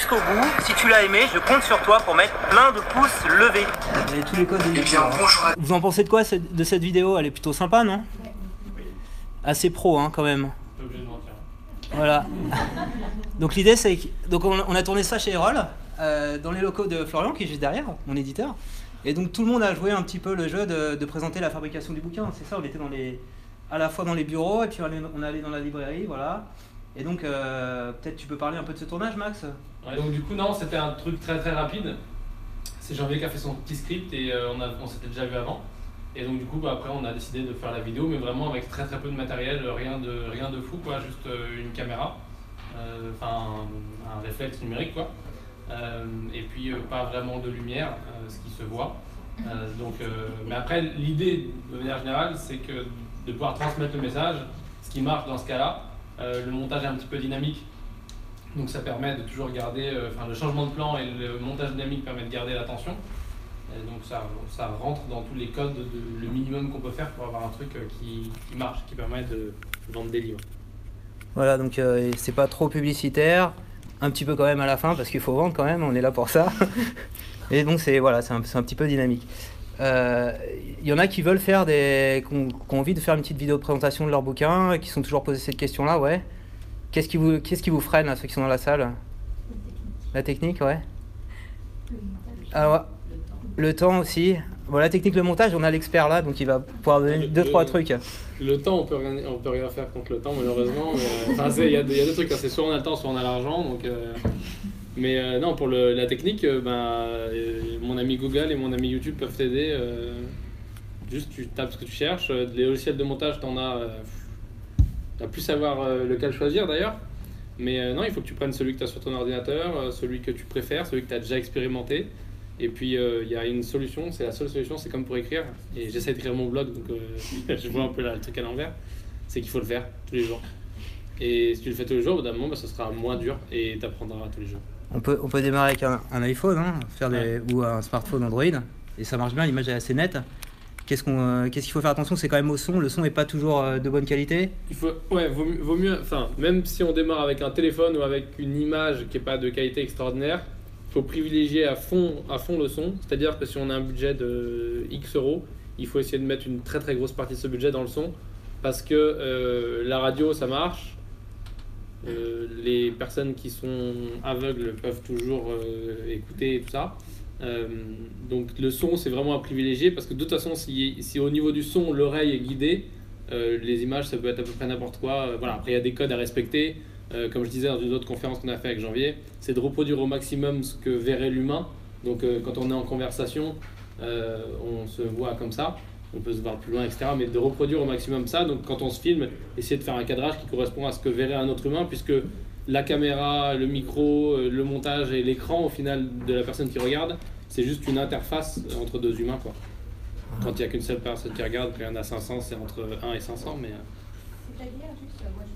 jusqu'au bout. Si tu l'as aimé, je compte sur toi pour mettre plein de pouces levés. Et tous les codes de Eh bien, bonjour à Vous en pensez de quoi de cette vidéo? Elle est plutôt sympa, non? Assez pro, hein, quand même. T'es obligé de mentir. Voilà. Donc l'idée c'est que donc on, a tourné ça chez Erol euh, dans les locaux de Florian qui est juste derrière, mon éditeur. Et donc tout le monde a joué un petit peu le jeu de, de présenter la fabrication du bouquin. C'est ça, on était dans les à la fois dans les bureaux et puis on allait, on allait dans la librairie, voilà. Et donc euh, peut-être tu peux parler un peu de ce tournage, Max? Ouais, donc du coup, non, c'était un truc très très rapide. C'est Janvier qui a fait son petit script et euh, on, on s'était déjà vu avant. Et donc du coup, bah, après, on a décidé de faire la vidéo, mais vraiment avec très très peu de matériel, rien de, rien de fou, quoi, juste euh, une caméra, enfin un, un réflexe numérique, quoi. Et puis pas vraiment de lumière, ce qui se voit. Donc, mais après, l'idée de manière générale, c'est que de pouvoir transmettre le message, ce qui marche dans ce cas-là, le montage est un petit peu dynamique. Donc ça permet de toujours garder, euh, enfin le changement de plan et le montage dynamique permet de garder l'attention. Donc ça, rentre dans tous les codes, de, le minimum qu'on peut faire pour avoir un truc euh, qui, marche, qui permet de vendre des livres. Voilà, donc euh, c'est pas trop publicitaire, un petit peu quand même à la fin parce qu'il faut vendre quand même, on est là pour ça. Et donc c'est voilà, c'est un petit peu dynamique. Euh, Il y en a qui veulent faire des, qui ont, envie de faire une petite vidéo de présentation de leur bouquin, qui sont toujours posés cette question-là, ouais. Qu'est-ce qui vous, qu'est-ce qui vous freine là, ceux qui sont dans la salle? La technique, ouais. Ah ouais. Le temps aussi. Bon, la technique, le montage, on a l'expert là, donc il va pouvoir donner deux trois trucs. Le temps, on peut rien, on peut rien faire contre le temps malheureusement. euh, il y, a y des trucs, c'est soit on a le temps, soit on a l'argent. Donc, euh, mais euh, non, pour la technique, euh, ben, euh, mon ami Google et mon ami YouTube peuvent t'aider. euh, juste, tu tapes ce que tu cherches. Les logiciels de montage, t'en as. T'as plus savoir lequel choisir d'ailleurs. Mais non, il faut que tu prennes celui que tu as sur ton ordinateur, celui que tu préfères, celui que tu as déjà expérimenté. Et puis il y a une solution, c'est la seule solution, c'est comme pour écrire. Et j'essaie d'écrire mon blog, donc je vois un peu là, le truc à l'envers. C'est qu'il faut le faire tous les jours. Et si tu le fais tous les jours, au bout d'un moment, bah, ça sera moins dur et tu apprendras tous les jours. On peut, on peut démarrer avec un, un iPhone hein, faire des, ou un smartphone Android et ça marche bien, l'image est assez nette. Qu'est-ce euh, qu'il faut faire attention C'est quand même au son, le son n'est pas toujours euh, de bonne qualité. Il faut, ouais, vaut, mieux- vaut mieux, enfin, même si on démarre avec un téléphone ou avec une image qui n'est pas de qualité extraordinaire, il faut privilégier à fond, à fond le son. C'est-à-dire que si on a un budget de X euros, il faut essayer de mettre une très très grosse partie de ce budget dans le son parce que euh, la radio ça marche. Euh, les personnes qui sont aveugles peuvent toujours euh, écouter et tout ça. Euh, donc le son c'est vraiment à privilégier parce que de toute façon si, si au niveau du son l'oreille est guidée, les images, ça peut être à peu près n'importe quoi. Voilà. Après, il y a des codes à respecter. Comme je disais dans une autre conférence qu'on a fait avec Janvier, c'est de reproduire au maximum ce que verrait l'humain. Donc, quand on est en conversation, on se voit comme ça. On peut se voir plus loin, etc. Mais de reproduire au maximum ça. Donc, quand on se filme, essayer de faire un cadrage qui correspond à ce que verrait un autre humain, puisque la caméra, le micro, euh, le montage et l'écran, au final, de la personne qui regarde, c'est juste une interface entre deux humains, quoi. Quand il n'y a qu'une seule personne qui regarde, quand il y en a 500, c'est entre 1 et 500, mais... euh, C'est-à-dire, juste, moi je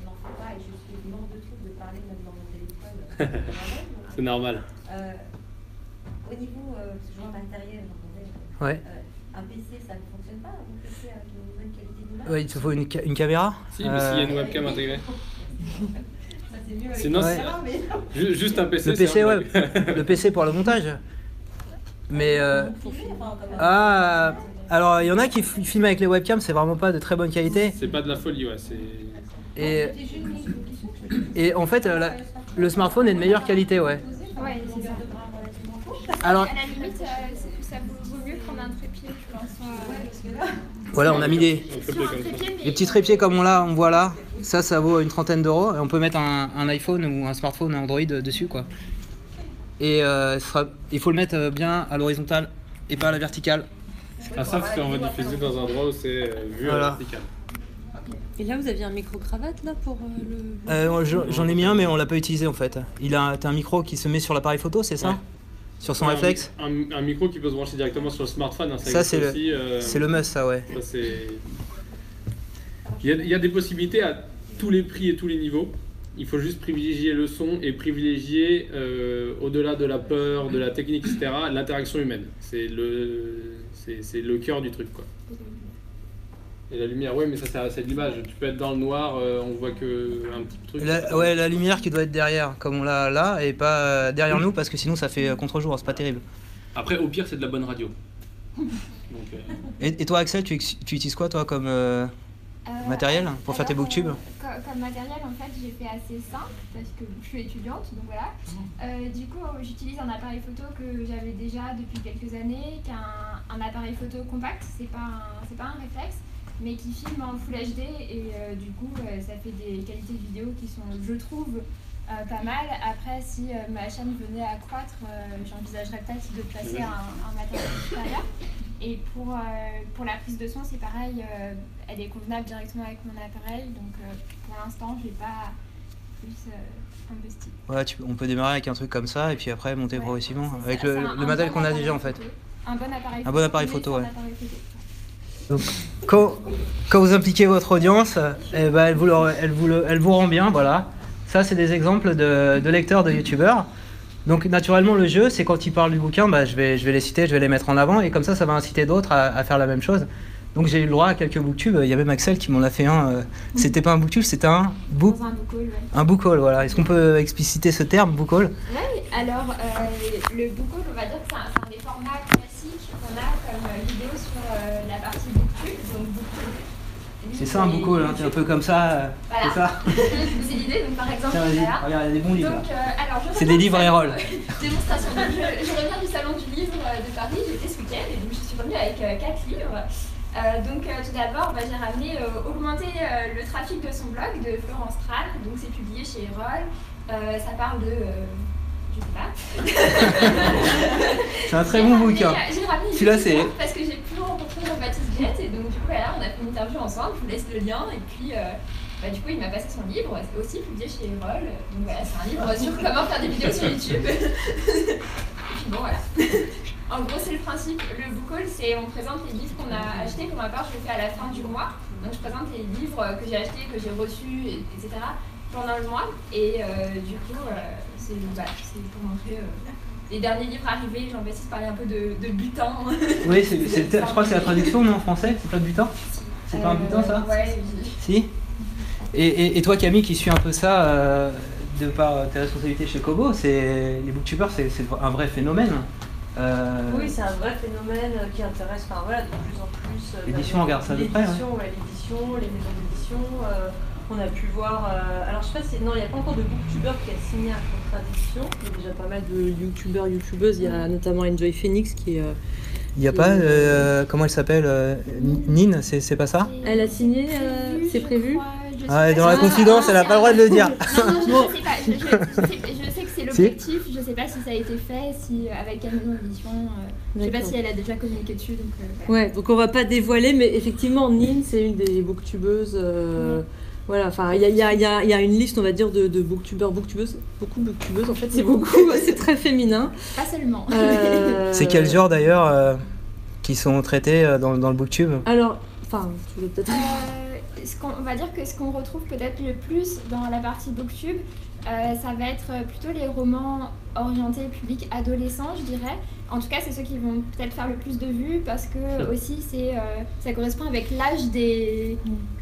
je n'en fais pas et je suis mort de trucs de parler même dans mon téléphone. euh, C'est normal. euh, au niveau, euh, parce que je vois matériel, Ouais. euh, un PC ça ne fonctionne pas, un PC avec une bonne qualité d'image Ouais, il te faut une, ca- une caméra. Si, mais Euh, s'il y a une webcam intégrée. Ça c'est mieux avec Sinon, une c'est- caméra, mais Ju- Juste un PC. Le c'est PC, un ouais. le PC pour le montage. Mais euh, enfin, comme un- ah, alors il y en a qui f- filment avec les webcams, c'est vraiment pas de très bonne qualité. C'est pas de la folie, ouais. C'est... Et, C'était juste une question que je me et en fait, euh, la- le smartphone est de meilleure qualité, ouais. C'est ça. Alors, À la limite, euh, voilà, on a mis des, petits trépieds comme on l'a, on voit là. Ça, ça vaut une trentaine d'euros. Et on peut mettre un, un iPhone ou un smartphone Android dessus, quoi. Et euh, sera- il faut le mettre euh, bien à l'horizontale et pas à la verticale. Ah, ça, c'est qu'on va diffuser dans un endroit où c'est euh, vu Voilà. à la verticale. Et là, vous aviez un micro-cravate là pour euh, le. Euh, j'en ai mis un, mais on l'a pas utilisé en fait. Il a t'as un micro qui se met sur l'appareil photo, c'est ça? Ouais. Sur son Ouais, réflexe un, un micro qui peut se brancher directement sur le smartphone. hein, Ça, c'est le- euh, C'est le must, ça, ouais. ça, il, y a, il y a des possibilités à tous les prix et tous les niveaux. Il faut juste privilégier le son et privilégier, euh, au-delà de la peur, de la technique, etc., l'interaction humaine. C'est le, c'est, c'est le cœur du truc. Quoi. Et la lumière, oui, mais ça, c'est c'est de l'image. Tu peux être dans le noir, euh, on voit que un petit truc. La, ouais, la lumière qui doit être derrière, comme on l'a là, et pas euh, derrière nous, parce que sinon ça fait euh, contre-jour, c'est pas terrible. Après, au pire, c'est de la bonne radio. Donc, euh, Et, et toi, Axel, tu, tu utilises quoi, toi, comme euh, Euh, matériel pour faire tes booktubes euh, co- Comme matériel, en fait, j'ai fait assez simple parce que je suis étudiante, donc voilà. Euh, du coup, j'utilise un appareil photo que j'avais déjà depuis quelques années, qui est un, un appareil photo compact, c'est pas un, pas un réflexe, mais qui filme en Full HD et euh, du coup, euh, ça fait des qualités de vidéo qui sont, je trouve, euh, pas mal. Après, si euh, ma chaîne venait à croître, euh, j'envisagerais peut-être de passer à un, un matériel supérieur. Et pour, euh, pour la prise de son, c'est pareil, euh, elle est convenable directement avec mon appareil, donc euh, pour l'instant, je n'ai pas plus euh, investi. Ouais, tu- on peut démarrer avec un truc comme ça, et puis après monter Ouais, progressivement, avec le, matériel qu'on a déjà en fait. photo. Un bon appareil Un bon appareil photo, ouais. Donc, quand, quand vous impliquez votre audience, eh ben, elle, vous le- elle, vous le- elle vous rend bien, voilà. Ça, c'est des exemples de, de lecteurs de youtubeurs. Donc, naturellement, le jeu, c'est quand ils parlent du bouquin, bah, je, vais, je vais les citer, je vais les mettre en avant, et comme ça, ça va inciter d'autres à, à faire la même chose. Donc, j'ai eu le droit à quelques booktubes. Il y a même Axel qui m'en a fait un. euh, C'était pas un booktube, c'était un book, Dans un book haul, ouais. un book haul, voilà. Est-ce qu'on peut expliciter ce terme, book haul? Ouais, alors euh, le book haul, on va dire que c'est un, c'est un des formats classiques qu'on a comme euh, vidéo sur euh, la partie booktube. Donc booktube. C'est ça un book hein, c'est un peu comme ça. euh, Voilà. C'est ça c'est l'idée, donc par exemple, Tiens, vas-y, voilà. regarde, il y a des bons livres. euh, C'est des livres et rolls. Démonstration. Je, je reviens du salon du livre euh, de Paris, j'étais ce week-end et donc je suis revenue avec euh, quatre livres. Euh, donc euh, tout d'abord, bah, j'ai ramené euh, Augmenter le trafic de son blog de Florence Tran. Donc c'est publié chez Erol. Ça parle de... je sais pas. C'est un très bon bouquin. Celui-là, c'est- Parce que Et donc du coup voilà, on a fait une interview ensemble, je vous laisse le lien et puis euh, bah, du coup il m'a passé son livre, c'est aussi publié chez Erol. Donc voilà, c'est un livre sur comment faire des vidéos sur YouTube. et puis bon voilà. En gros, c'est le principe. Le book haul, c'est on présente les livres qu'on a achetés. Pour ma part, je le fais à la fin du mois. Donc, je présente les livres que j'ai achetés, que j'ai reçus, et- etc. pendant le mois. Et euh, du coup, euh, c'est bah, pour montrer les derniers livres arrivés. Jean-Baptiste parlait un peu de, de butin. Oui, c'est, c'est le ter- je crois que c'est la traduction, non, en français C'est pas butin C'est pas un butin, ça Ouais, oui. Si et, et, et toi, Camille, qui suis un peu ça, euh, de par euh, tes responsabilités chez Kobo, c'est, les booktubers, c'est, c'est un vrai phénomène. Euh, Oui, c'est un vrai phénomène qui intéresse enfin, voilà, de plus en plus. L'édition, on regarde ça de près, L'édition, ouais, l'édition, les maisons d'édition. euh, on a pu voir. euh, alors, je sais pas si. Non, il n'y a pas encore de booktubeur qui a signé un contrat d'édition. Il y a déjà pas mal de youtubeurs, youtubeuses. Il y a notamment Enjoy Phoenix qui. euh, Il n'y a pas, euh, comment elle s'appelle euh, Nine, c'est, pas ça Elle a signé, euh, c'est prévu Ah, dans la confidence, elle a pas le droit de le dire. Non, non, je, Bon. sais pas. Je, je- je sais, je sais que c'est l'objectif. Je sais pas si ça a été fait, si avec quelle euh, je sais pas si elle a déjà communiqué dessus. Donc, euh, voilà. Ouais, donc on va pas dévoiler, mais effectivement, Nin, c'est une des booktubeuses. euh, Voilà, enfin, il y a, il y, a, il y, a, il y a une liste, on va dire, de, de booktubeurs, booktubeuses. Beaucoup de booktubeuses, en fait, c'est beaucoup, c'est très féminin. Pas seulement. Euh, C'est quel genre d'ailleurs euh, qui sont traités euh, dans, dans le booktube Alors, enfin, tu veux peut-être. Euh, ce qu'on- on va dire que ce qu'on retrouve peut-être le plus dans la partie booktube, euh, ça va être plutôt les romans orientés public adolescent, je dirais. En tout cas, c'est ceux qui vont peut-être faire le plus de vues parce que aussi c'est euh, ça correspond avec l'âge des,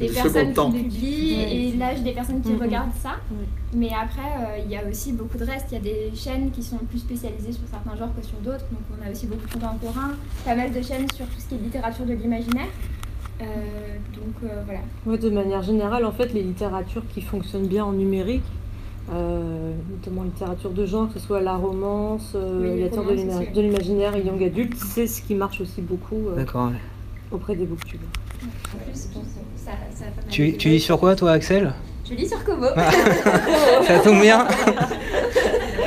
des Le personnes qui publient Ouais. et l'âge des personnes qui Mhm. regardent ça. Mais après, euh, il y a aussi beaucoup de reste. Il y a des chaînes qui sont plus spécialisées sur certains genres que sur d'autres. Donc on a aussi beaucoup de contemporains, pas mal de chaînes sur tout ce qui est littérature de l'imaginaire. Euh, donc euh, voilà. Ouais, de manière générale, en fait, les littératures qui fonctionnent bien en numérique, euh, notamment littérature de genre, que ce soit la romance, euh, Oui, les littérature de l'imaginaire et young adulte, c'est ce qui marche aussi beaucoup euh, ouais. auprès des booktubers. En plus, je pense que ça, ça a pas mal Tu, lis sur quoi toi, Axel? Je lis sur Kobo. Ça tombe bien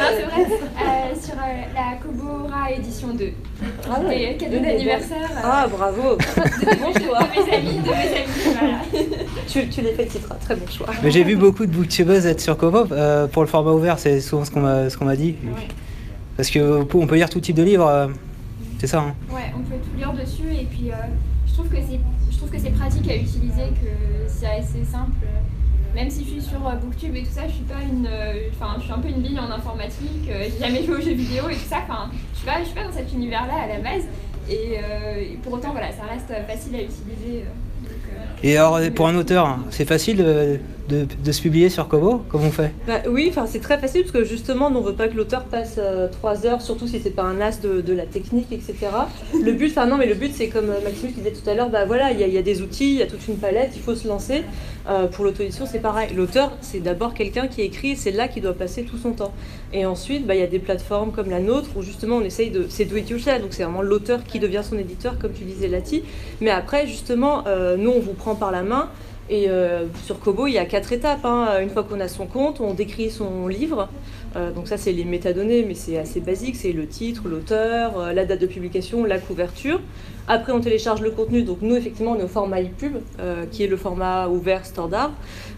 Non, c'est vrai. Euh, sur euh, la Édition 2. Ah ouais. Des d'anniversaire. euh, Ah, bravo de, bon de- choix. de mes amis, de mes amis, voilà. tu, tu les féliciteras, très bon choix. Mais j'ai vu beaucoup de booktubeuses être sur Kobo. euh, pour le format ouvert, c'est souvent ce qu'on m'a, ce qu'on m'a dit. Parce que on peut lire tout type de livres, euh, c'est ça. hein. Ouais, on peut tout lire dessus et puis euh, je trouve que c'est je trouve que c'est pratique à utiliser, que c'est assez simple. Même si je suis sur euh, Booktube et tout ça, je suis pas une, euh, enfin je suis un peu une bille en informatique. euh, J'ai jamais joué aux jeux vidéo et tout ça. Enfin, je suis pas, je suis pas dans cet univers-là à la base. Et, et pour autant, voilà, ça reste facile à utiliser. donc, Et alors, pour un auteur, hein, c'est facile de, se publier sur Kobo Comment on fait Bah oui, c'est très facile parce que justement, on veut pas que l'auteur passe euh, trois heures, surtout si c'est pas un as de, la technique, etc. Le but, enfin non, mais le but c'est comme euh, Maximus disait tout à l'heure, bah voilà, il y, a- il y a des outils, il y a toute une palette, il faut se lancer. Euh, pour l'auto-édition, c'est pareil. L'auteur, c'est d'abord quelqu'un qui écrit, c'est là qu'il doit passer tout son temps. Et ensuite, bah, il y a des plateformes comme la nôtre où justement on essaye de. C'est do it yourself, donc c'est vraiment l'auteur qui devient son éditeur, comme tu disais, Lati. Mais après, justement, euh, nous, on vous prend par la main. Et euh, sur Kobo, il y a quatre étapes. hein. Une fois qu'on a son compte, on décrit son livre. Euh, donc ça, c'est les métadonnées, mais c'est assez basique. C'est le titre, l'auteur, euh, la date de publication, la couverture. Après, on télécharge le contenu. Donc nous, effectivement, on est au format EPUB, euh, qui est le format ouvert standard,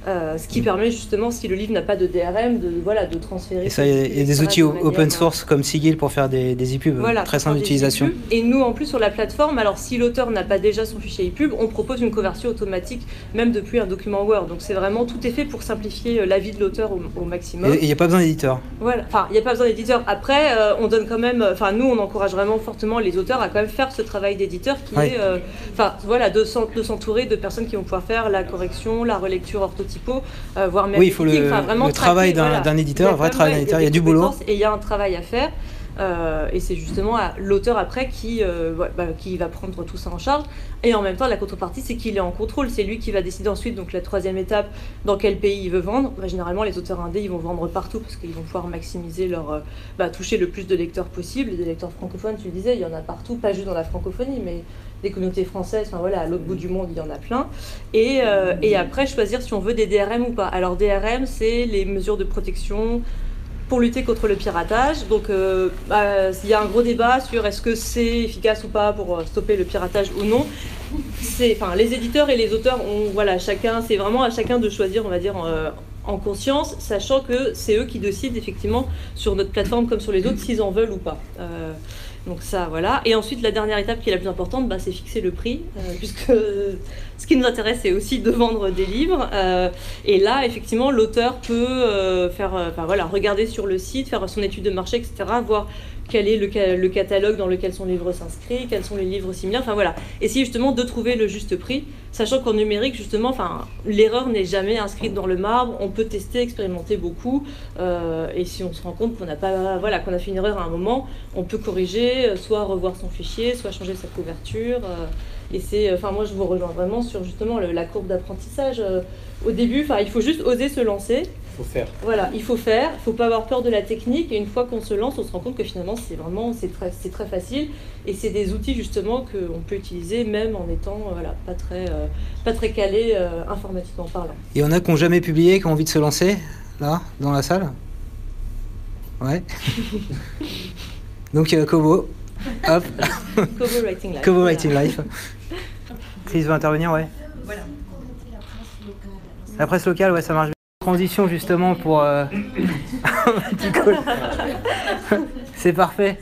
ce qui permet justement, si le livre n'a pas de DRM, de, voilà, de transférer. Et ça, il y a- il y a des outils de open source comme Sigil pour faire des, des e-pubs voilà, très simple d'utilisation. Et nous, en plus, sur la plateforme, alors si l'auteur n'a pas déjà son fichier EPUB, on propose une conversion automatique, même depuis un document Word. Donc c'est vraiment tout est fait pour simplifier la vie de l'auteur au, au maximum. Et il n'y a pas besoin d'éditeur. Voilà, enfin, il n'y a pas besoin d'éditeur. Après, euh, on donne quand même, enfin, nous, on encourage vraiment fortement les auteurs à quand même faire ce travail d'éditeur qui Ouais. est, euh, enfin, voilà, de s'en- de s'entourer de personnes qui vont pouvoir faire la correction, la relecture orthotypo, euh, voire même Oui, il faut le- vraiment travail d'un- éditeur, un vrai travail d'un éditeur, il y a du boulot. Et il y a un travail à faire. Euh, et c'est justement l'auteur après qui, euh, bah, qui va prendre tout ça en charge. Et en même temps, la contrepartie, c'est qu'il est en contrôle. C'est lui qui va décider ensuite, donc la troisième étape, dans quel pays il veut vendre. Bah, généralement, les auteurs indés, ils vont vendre partout parce qu'ils vont pouvoir maximiser leur, euh, bah, toucher le plus de lecteurs possible. Des lecteurs francophones, tu le disais, il y en a partout, pas juste dans la francophonie, mais des communautés françaises, enfin voilà, à l'autre bout du monde, il y en a plein. Et, et après, choisir si on veut des DRM ou pas. Alors, DRM, c'est les mesures de protection pour lutter contre le piratage. Donc, euh, bah, il y a un gros débat sur est-ce que c'est efficace ou pas pour euh, stopper le piratage ou non. C'est, enfin, les éditeurs et les auteurs ont, voilà, chacun, c'est vraiment à chacun de choisir, on va dire. euh, en conscience, sachant que c'est eux qui décident effectivement sur notre plateforme comme sur les autres s'ils en veulent ou pas. Donc ça, voilà. Et ensuite, la dernière étape qui est la plus importante, bah, c'est fixer le prix, euh, puisque ce qui nous intéresse, c'est aussi de vendre des livres. Euh, et là, effectivement, l'auteur peut euh, faire, voilà, regarder sur le site, faire son étude de marché, etc., voir quel est le, ca- le catalogue dans lequel son livre s'inscrit, quels sont les livres similaires, enfin voilà, essayer justement de trouver le juste prix, sachant qu'en numérique, justement, l'erreur n'est jamais inscrite dans le marbre, on peut tester, expérimenter beaucoup, euh, et si on se rend compte qu'on pas, voilà, qu'on a fait une erreur à un moment, on peut corriger, euh, soit revoir son fichier, soit changer sa couverture, euh, et c'est, enfin, moi, je vous rejoins vraiment sur justement le- la courbe d'apprentissage. euh, au début, enfin, il faut juste oser se lancer. faut faire. Voilà, il faut faire, il faut pas avoir peur de la technique. Et une fois qu'on se lance, on se rend compte que finalement, c'est vraiment, c'est très, c'est très facile. Et c'est des outils justement qu'on peut utiliser même en étant, euh, voilà, pas très, euh, pas très calé euh, informatiquement parlant. Il y en a qui n'ont jamais publié, qui ont envie de se lancer, là, dans la salle? Ouais. Donc, euh, Kobo. Hop, Cover Writing Live. Kobo voilà. Writing Life. Chris veut intervenir, ouais. Voilà. La presse locale, ouais, ça marche bien. Transition justement pour. euh. C'est parfait.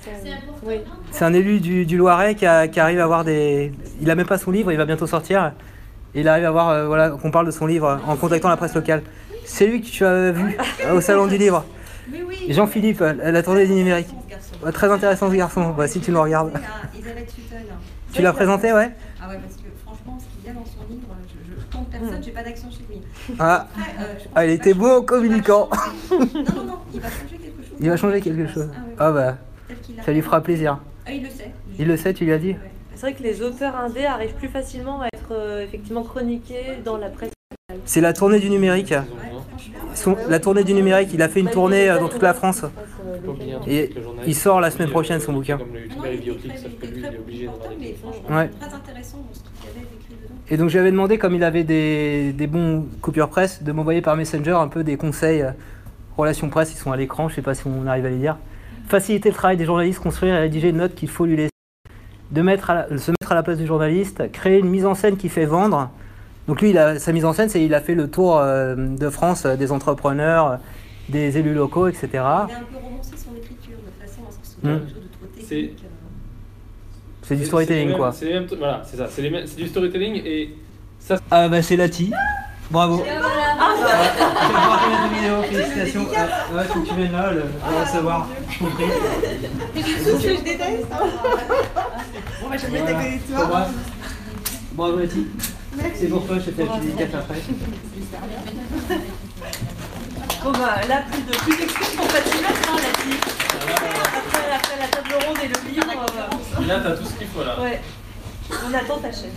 C'est un élu du, du Loiret qui, a- qui arrive à avoir des. Il a même pas son livre, il va bientôt sortir. Et il arrive à voir, euh, voilà, qu'on parle de son livre en contactant la presse locale. C'est lui que tu as vu euh, au salon du livre. Jean-Philippe, la tournée du numérique. Ouais, très intéressant ce garçon, ouais, si tu nous regardes. Il y a Elisabeth Sutton. Tu l'as présenté, ouais Ah ouais, parce que franchement, ce qu'il y a dans son livre, je, je compte personne, j'ai pas d'action chez lui. Ah, Après, euh, ah, il était beau en changer- Non, non, non, il va changer quelque chose. Il va changer quelque chose. Ah ouais, Ah bah, ça lui fera plaisir. Ah, il le sait. Il le sait, tu lui as dit Ouais. C'est vrai que les auteurs indés arrivent plus facilement à être euh, effectivement chroniqués dans la presse. C'est la tournée du numérique. Son- la tournée du numérique, il a fait une tournée euh, dans toute la France. Et il sort la semaine prochaine, son bouquin. Ouais. très intéressant dans ce qu'il avait écrit dedans. Et donc j'avais demandé, comme il avait des, des bons coupures presse, de m'envoyer par Messenger un peu des conseils euh, relations presse, ils sont à l'écran, je sais pas si on arrive à les lire. Faciliter le travail des journalistes, construire et rédiger une note qu'il faut lui laisser. De mettre à la- se mettre à la place du journaliste, créer une mise en scène qui fait vendre. Donc lui, il a- sa mise en scène, c'est il a fait le tour euh, de France euh, des entrepreneurs, des élus locaux, etc. Il a un peu romancé son écriture de façon à ce que ce soit Hmm. quelque chose de trop C'est- technique. euh. C'est du storytelling quoi. C'est voilà, c'est ça. C'est du storytelling et ça, Ah bah c'est Lati. Bravo. Ah, une félicitations. Ah, ouais, faut que tu viennes là, le, on va recevoir. compris. je déteste. Bon, bah, je vais mettre toi. Bravo. Bravo Lati. C'est pour toi, je te fais dédicace après. Bon bah là, plus de plus d'excuses pour mettre, hein, la fille. Après, après la table ronde et le livre, euh, Là, t'as tout ce qu'il faut là. ouais. On attend ta chaîne.